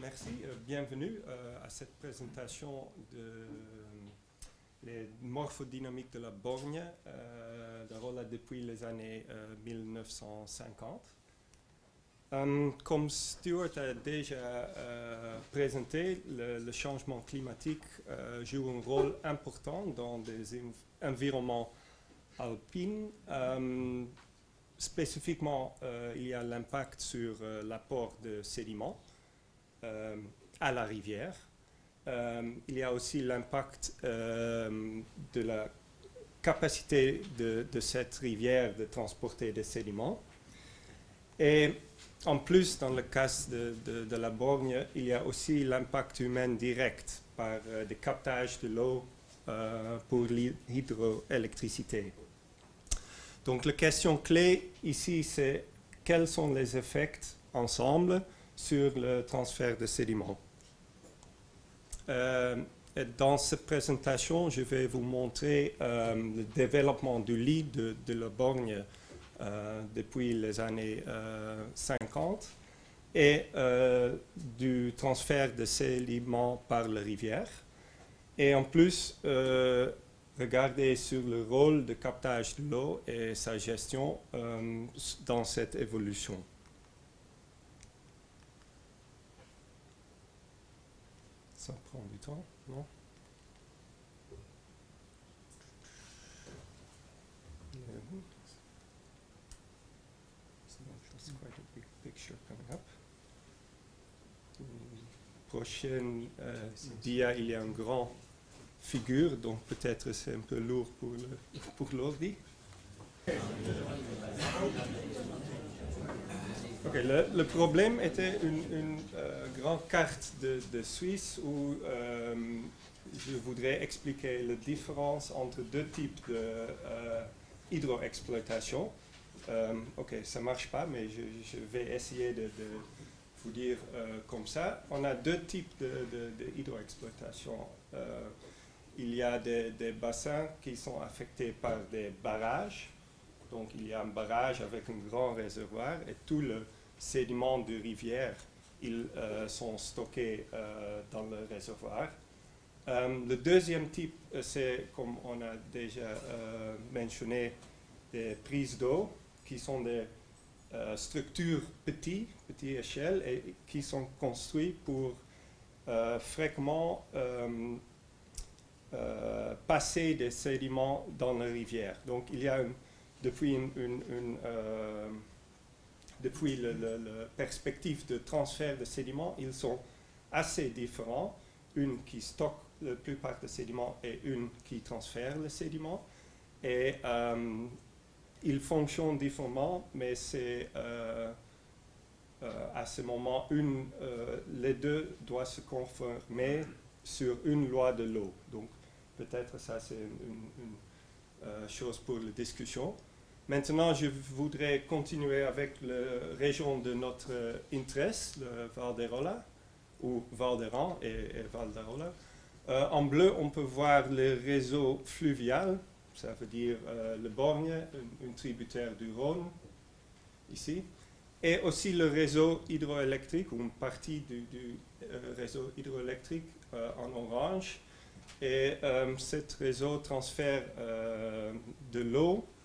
merci. Euh, bienvenue euh, à cette présentation de les morphodynamiques de la borgne euh, de Rolla depuis les années 1950. comme Stuart a déjà présenté, le, changement climatique joue un rôle important dans des environnements alpines. spécifiquement, il y a l'impact sur l'apport de sédiments euh, à la rivière. Euh, il y a aussi l'impact euh, de la capacité de, cette rivière de transporter des sédiments. Et en plus, dans le cas de, la borgne, il y a aussi l'impact humain direct par des captages de l'eau pour l'hydroélectricité. Donc la question clé ici, c'est quels sont les effets ensemble sur le transfert de sédiments. Euh, dans cette présentation, je vais vous montrer euh, le développement du lit de, la borgne euh, depuis les années 50 et du transfert de sédiments par la rivière. Et en plus, regarder sur le rôle de captage de l'eau et sa gestion dans cette évolution. Ça prend du temps, non Prochaine euh, dia, il y a une grande figure, donc peut-être c'est un peu lourd pour l'ordi. Pour le, problème était une, euh, grande carte de, Suisse où euh, je voudrais expliquer la différence entre deux types de euh, hydroexploitation. ok, ça marche pas, mais je, vais essayer de, vous dire comme ça. On a deux types de, hydroexploitation. il y a des, des bassins qui sont affectés par des barrages. Donc il y a un barrage avec un grand réservoir et tout le sédiments de rivière, ils euh, sont stockés euh, dans le réservoir. Euh, le deuxième type, c'est, comme on a déjà mentionné, des prises d'eau, qui sont des structures petites, petite échelle, et qui sont construites pour fréquemment passer des sédiments dans la rivière. Donc il y a depuis une, depuis la perspective de transfert de sédiments, ils sont assez différents. Une qui stocke la plupart des sédiments et une qui transfère les sédiments. Et euh, ils fonctionnent différemment, mais c'est euh, euh, à ce moment, une, les deux doivent se conformer sur une loi de l'eau. Donc peut-être ça c'est une, une chose pour la discussion. Maintenant, je voudrais continuer avec la région de notre intérêt, le Val d'Arola, ou Val d'Aran et, Val d'Arola. Euh, en bleu, on peut voir le réseau fluvial, ça veut dire euh, le Borgne, une, tributaire du Rhône, ici, et aussi le réseau hydroélectrique, ou une partie du, euh, réseau hydroélectrique en orange. Et ce réseau transfère de l'eau euh,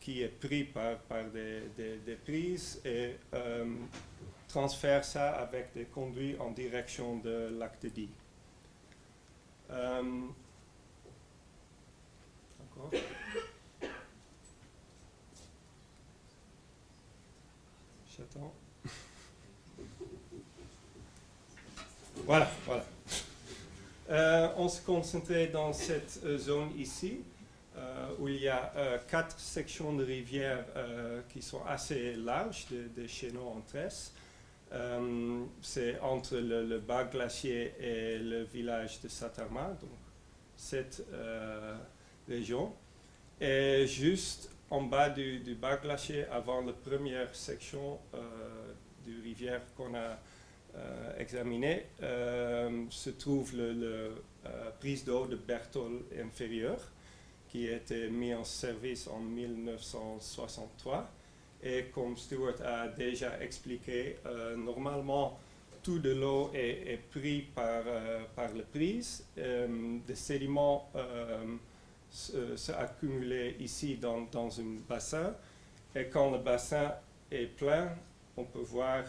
qui est pris par, des, prises et euh, transfère ça avec des conduits en direction de l'acte dit. Euh. J'attends. Voilà, voilà. on se concentrait dans cette zone ici. Euh, où il y a euh, quatre sections de rivières euh, qui sont assez larges, des de en tresse. c'est entre le, bas glacier et le village de Satarma, donc cette région. Et juste en bas du, bas glacier, avant la première section de rivière qu'on a examinée, se trouve la prise d'eau de Berthold inférieur qui a été mis en service en 1963. Et comme Stuart a déjà expliqué, euh, normalement, tout de l'eau est, pris par, par le prise. des sédiments s'accumulent ici dans, dans un bassin. Et quand le bassin est plein, on peut voir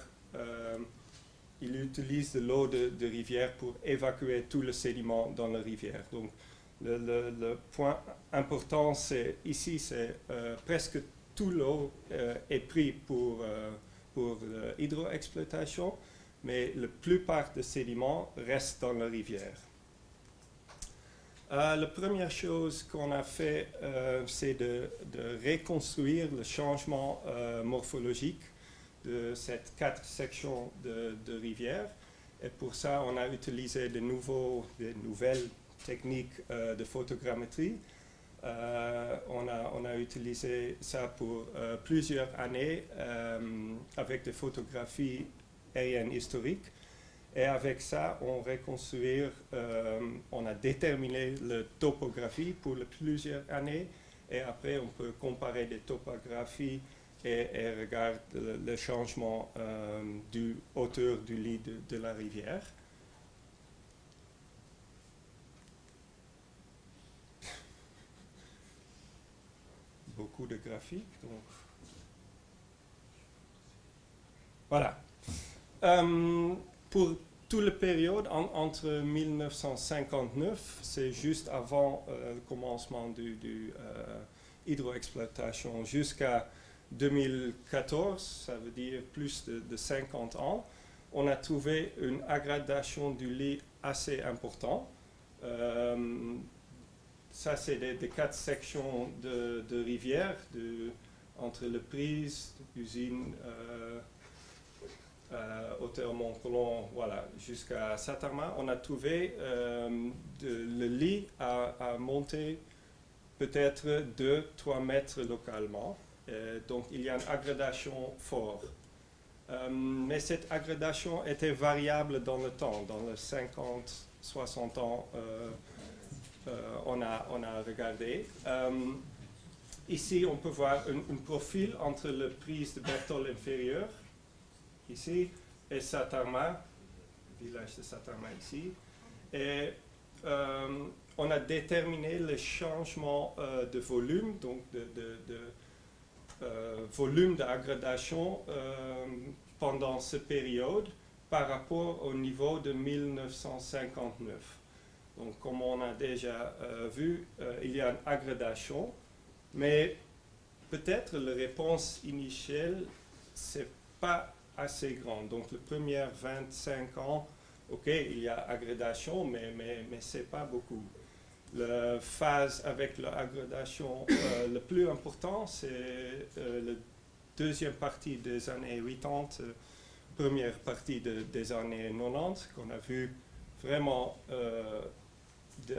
il utilise de l'eau de, rivière pour évacuer tout le sédiment dans la rivière. Donc, le, point important, c'est ici, c'est euh, presque tout l'eau euh, est pris pour, euh, pour l'hydroexploitation, mais la plupart des sédiments restent dans la rivière. la première chose qu'on a fait, c'est de, de, reconstruire le changement morphologique de ces quatre sections de, de rivière. Et pour ça, on a utilisé de, nouveaux, de nouvelles techniques euh, de photogrammétrie. Euh, on, a, utilisé ça pour euh, plusieurs années avec des photographies aériennes historiques. Et avec ça, on on a déterminé la topographie pour plusieurs années. Et après, on peut comparer des topographies et, regarde le, changement euh, du hauteur du lit de, la rivière. Beaucoup de graphiques. Voilà. Euh, pour toute la période entre 1959, c'est juste avant euh, le commencement du, du hydroexploitation, jusqu'à 2014, ça veut dire plus de, 50 ans, on a trouvé une aggradation du lit assez importante. Ça, c'est des, quatre sections de, rivière, entre le Prise, l'usine euh, euh, Mont-Colomb, voilà, jusqu'à Satarma. On a trouvé euh, le lit à, monter peut-être 2-3 mètres localement. Euh, donc il y a une aggradation forte. Euh, mais cette aggradation était variable dans le temps. Dans les 50, 60 ans, on, a, on a regardé. ici, on peut voir un, profil entre le prise de Bertol inférieur, ici, et Satarma, village de Satarma ici. Et on a déterminé le changement de volume, donc de, euh, volume d'aggradation euh, pendant cette période par rapport au niveau de 1959. Donc, comme on a déjà euh, vu, il y a une aggradation, mais peut-être la réponse initiale, c'est pas assez grande. Donc, les premiers 25 ans, ok, il y a aggradation, mais, mais, mais ce pas beaucoup. La phase avec l'aggradation euh, le plus important, c'est euh, la deuxième partie des années 80, euh, première partie des années 90, qu'on a vu vraiment de.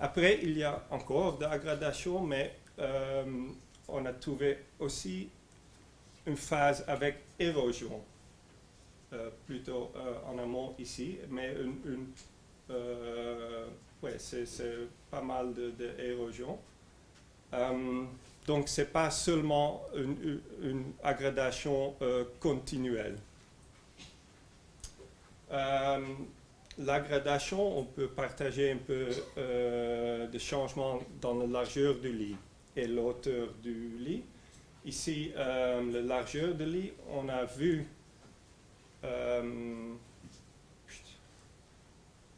Après, il y a encore de mais on a trouvé aussi une phase avec érosion, plutôt en amont ici, mais euh, c'est pas mal d'érosion. De, euh, donc, ce n'est pas seulement une, une aggradation euh, continuelle. L'aggradation, on peut partager un peu de changements dans la largeur du lit et l'auteur du lit. Ici, la largeur du lit, on a vu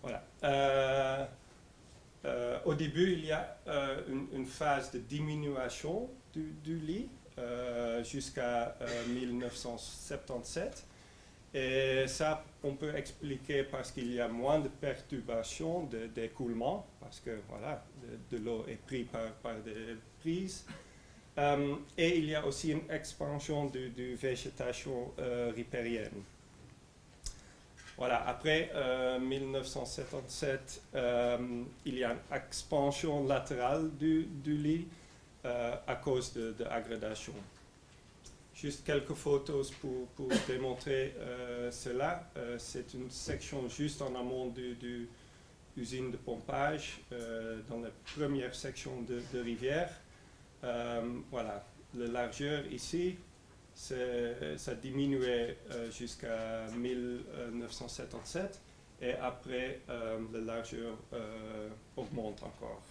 voilà. Euh, euh, au début, il y a euh, une, phase de diminution du, lit jusqu'à 1977. Et ça, on peut expliquer parce qu'il y a moins de perturbations d'écoulement, parce que voilà, de, l'eau est prise par, des prises. et il y a aussi une expansion de, de végétation ripérienne. Voilà, après 1977, euh, euh, il y a une expansion latérale du, lit euh, à cause de, de Juste quelques photos pour, pour démontrer cela. C'est une section juste en amont de l'usine de pompage, dans la première section de rivière. voilà, la largeur ici, ça diminuait jusqu'à 1977 et après la largeur augmente encore.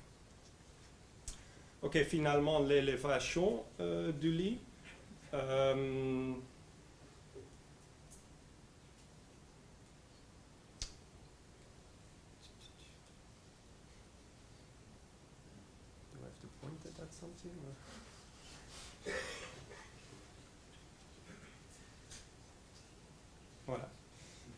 Ok, finalement l'élévation du lit. Voilà.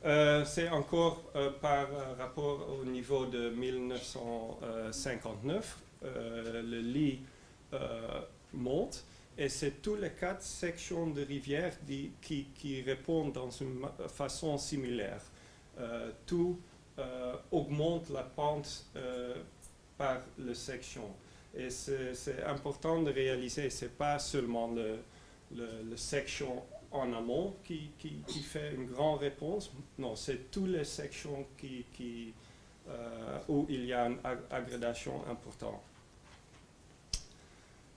Euh, c'est encore euh, par rapport au niveau de 1959, euh, le lit monte et c'est tous les quatre sections de rivière qui, répondent dans une façon similaire. tout augmente la pente par la section. Et c'est important de réaliser, ce n'est pas seulement le, section en amont qui, qui, fait une grande réponse, non, c'est toutes les sections qui, euh, où il y a une aggradation importante.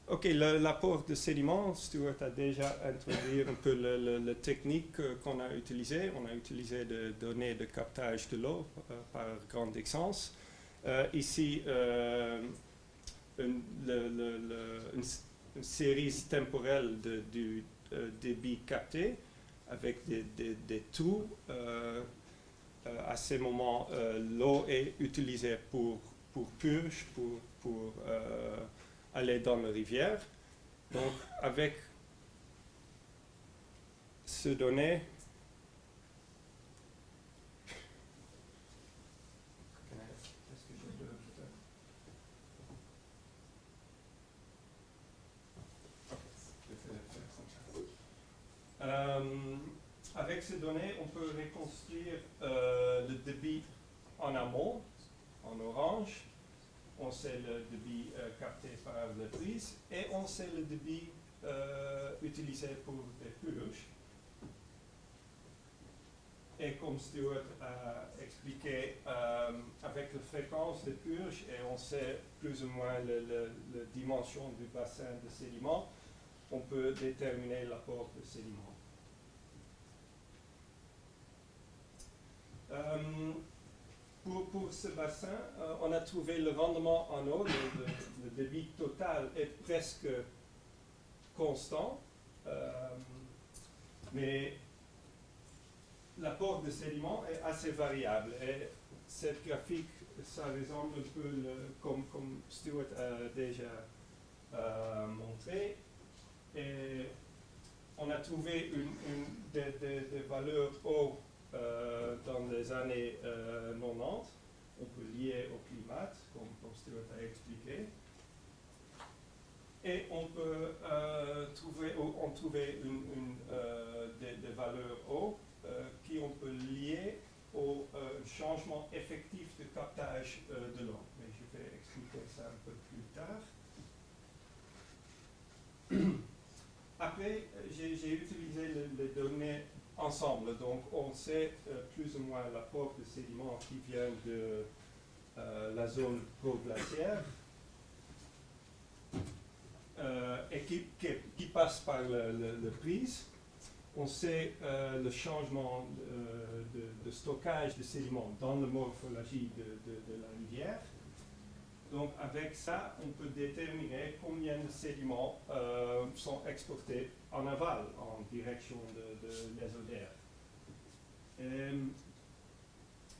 Ok, l'apport de sédiments, Stuart a déjà introduit un peu la technique qu'on a utilisée. On a utilisé des données de captage de l'eau euh, par grande distance. Euh, ici, une, série temporelle du euh, débit capté avec des, des. Euh, euh, à ce moment, l'eau est utilisée pour, pour purge, pour, pour aller dans la rivière. Donc, avec ce données, Euh, avec ces données, on peut reconstruire euh, le débit en amont, en orange. On sait le débit euh, capté par la prise et on sait le débit utilisé pour des purges. Et comme Stuart a expliqué, avec la fréquence de purge, et on sait plus ou moins la dimension du bassin de sédiments, on peut déterminer l'apport de sédiments. Euh, pour, pour, ce bassin, euh, on a trouvé le rendement en eau, le, débit total est presque constant, euh, mais l'apport de sédiments est assez variable. Et cette graphique, ça ressemble un peu comme, comme Stuart a déjà montré. Et on a trouvé une, des, des valeurs hautes euh, dans les années 90. Euh, on peut lier au climat, comme, comme a expliqué. Et on peut euh, trouver, on trouver des, valeurs hautes qui on peut lier au changement effectif de captage de l'eau. Mais je vais expliquer ça un peu plus tard. Après, j'ai utilisé les données Donc on sait euh, plus ou moins l'apport de sédiments qui vient de euh, la zone pro-glaciaire euh, et qui, qui, passe par le, prise. On sait le changement de, stockage de sédiments dans la morphologie de, la rivière. Donc avec ça, on peut déterminer combien de sédiments sont exportés en aval, en direction de, de euh,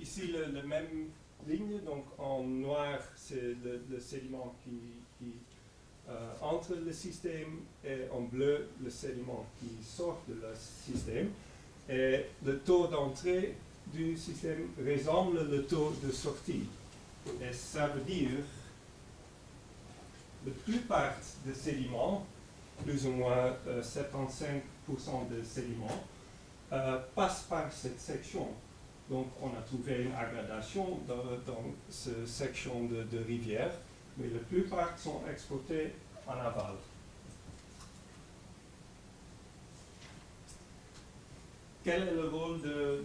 ici, la même ligne, donc en noir, c'est le, sédiment qui, qui euh, entre le système et en bleu, le sédiment qui sort de le système. Et le taux d'entrée du système ressemble le taux de sortie. Et ça veut dire que la plupart des sédiments plus ou moins 75% euh, des sédiments, euh, passent par cette section. Donc on a trouvé une aggradation dans, cette section de, rivière, mais la plupart sont exportés en aval. Quel est le rôle de,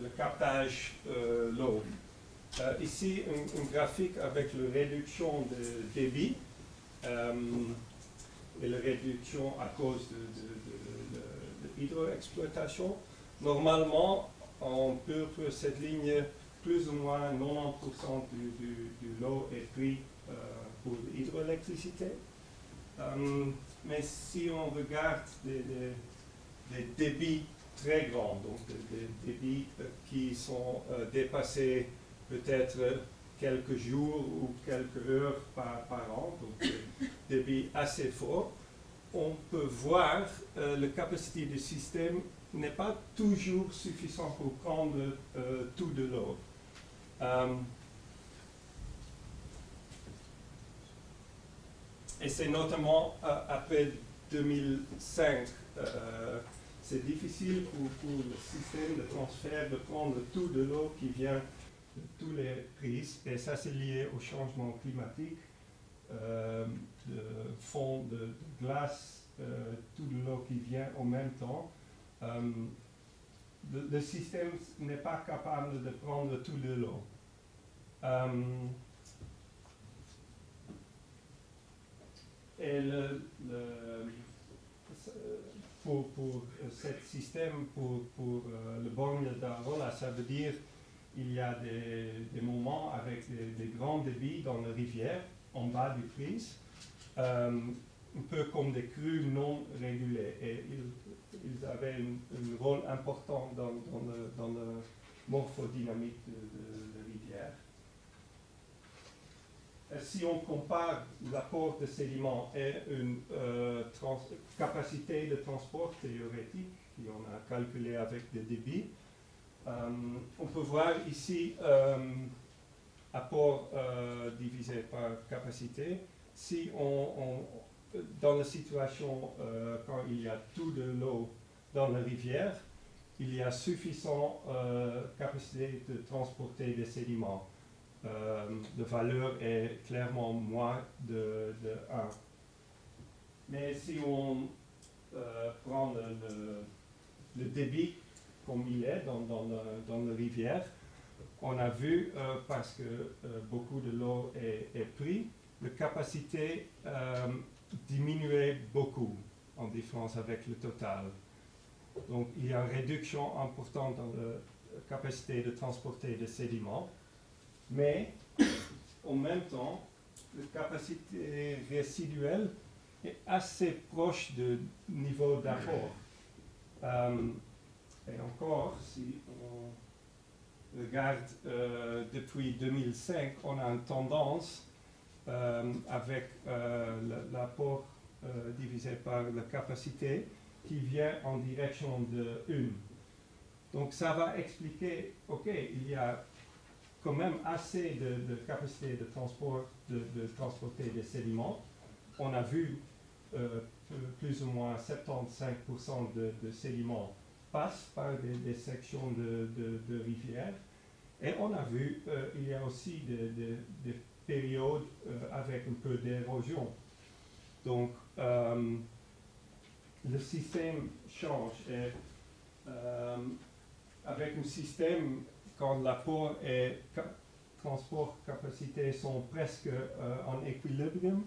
le captage euh, l'eau? Ici, un, graphique avec la réduction de débit et la réduction à cause de, hydroexploitation. Normalement, on peut pour cette ligne, plus ou moins 90% du, du, du, lot est pris euh, pour l'hydroélectricité. Euh, mais si on regarde des, débits très grands, donc des, débits euh, qui sont dépassés peut-être quelques jours ou quelques heures par, an, donc des débits assez forts, on peut voir euh, la capacité du système n'est pas toujours suffisant pour prendre euh, tout de l'eau. Euh, et c'est notamment après 2005, c'est difficile pour, le système de transfert de prendre tout de l'eau qui vient tous les prises, et ça c'est lié au changement climatique de fond de, glace, euh, tout l'eau qui vient en même temps. Euh, le, système n'est pas capable de prendre tout de l'eau. Euh, et le, pour, pour ce système, pour, pour le borgne d'Arola, ça veut dire il y a des, moments avec des, grands débits dans la rivière, en bas du prise, euh, un peu comme des crues non régulées. Et ils, avaient un, rôle important dans, dans, le, morphodynamique de, la rivière. si on compare l'apport de sédiments et une euh, capacité de transport théorétique, qu'on a calculé avec des débits, on peut voir ici apport divisé par capacité si on, dans la situation euh, quand il y a tout de l'eau dans la rivière, il y a suffisant euh, capacité de transporter des sédiments. Euh, la valeur est clairement moins de, 1. Mais si on euh, prend le, débit comme il est dans, dans, la rivière, on a vu, parce que beaucoup de l'eau est, est prise, la capacité euh, diminuait beaucoup en différence avec le total. Donc il y a une réduction importante dans la capacité de transporter des sédiments, mais en même temps, la capacité résiduelle est assez proche du niveau d'apport. Euh, et encore, si on regarde euh, depuis 2005, on a une tendance euh, avec euh, l'apport divisé par la capacité qui vient en direction de 1. Donc ça va expliquer, ok, il y a quand même assez de, capacité de transport, de, transporter des sédiments. On a vu plus ou moins 75% de, sédiments passent par des, sections de, rivières. Et on a vu, il y a aussi des période euh, avec un peu d'érosion. Donc, euh, le système change. Et, euh, avec un système, quand l'apport et transport capacité sont presque en équilibre,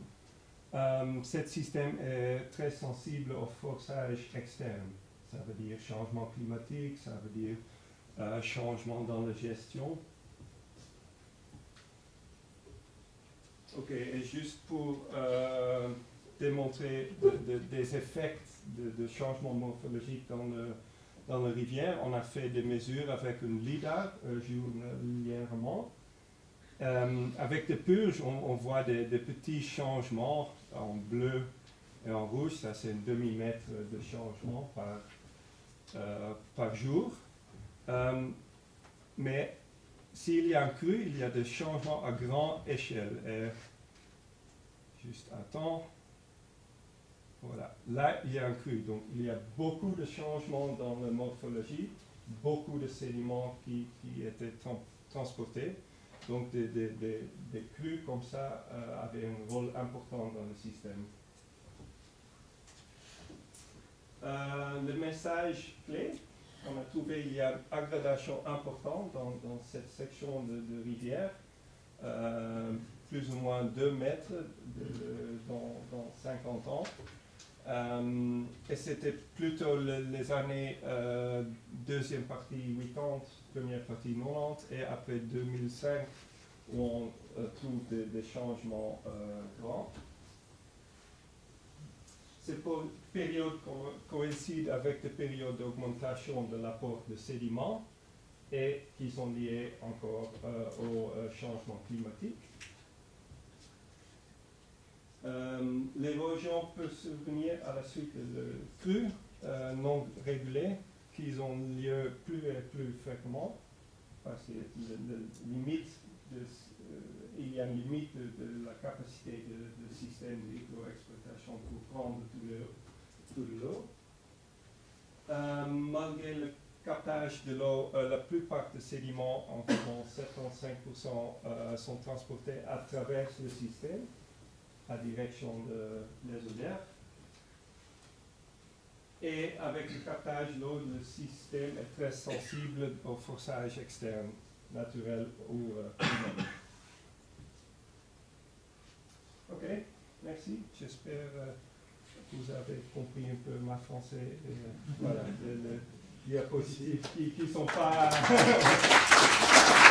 ce système est très sensible aux forçages externes. Ça veut dire changement climatique, ça veut dire changement dans la gestion. Ok, et juste pour euh, démontrer des effets de, changement morphologique dans, le, dans la rivière, on a fait des mesures avec une LIDAR euh, journalièrement. Euh, avec des purges, on, voit des, petits changements en bleu et en rouge, ça c'est un demi-mètre de changement par, par jour. mais s'il y a un cru, il y a des changements à grande échelle. Et juste attends. Voilà, là il y a un cru. Donc il y a beaucoup de changements dans la morphologie, beaucoup de sédiments qui, étaient transportés. Donc des, des, des, crues comme ça euh, avaient un rôle important dans le système. Euh, le message clé, on a trouvé qu'il y a aggradation importante dans, cette section de, rivière, euh, plus ou moins 2 mètres dans, 50 ans. Euh, et c'était plutôt les années deuxième partie 80, première partie 90 et après 2005 où on trouve des, changements grands. Cette période coïncide avec des périodes d'augmentation de l'apport de sédiments et qui sont liées encore au changement climatique. Euh, l'érosion peut survenir à la suite de crues euh, non régulées qui ont lieu plus et plus fréquemment parce qu'il limite euh, il y a une limite de, la capacité du système d'hydroexploitation pour prendre tout l'eau. malgré le captage de l'eau, la plupart des sédiments, environ 75%, sont transportés à travers le système à direction de l'ESODER. Et avec le captage d'eau, le système est très sensible au forçage externe, naturel ou euh, Ok, merci. J'espère euh, que vous avez compris un peu ma français et euh, voilà, les, diapositives qui ne sont pas.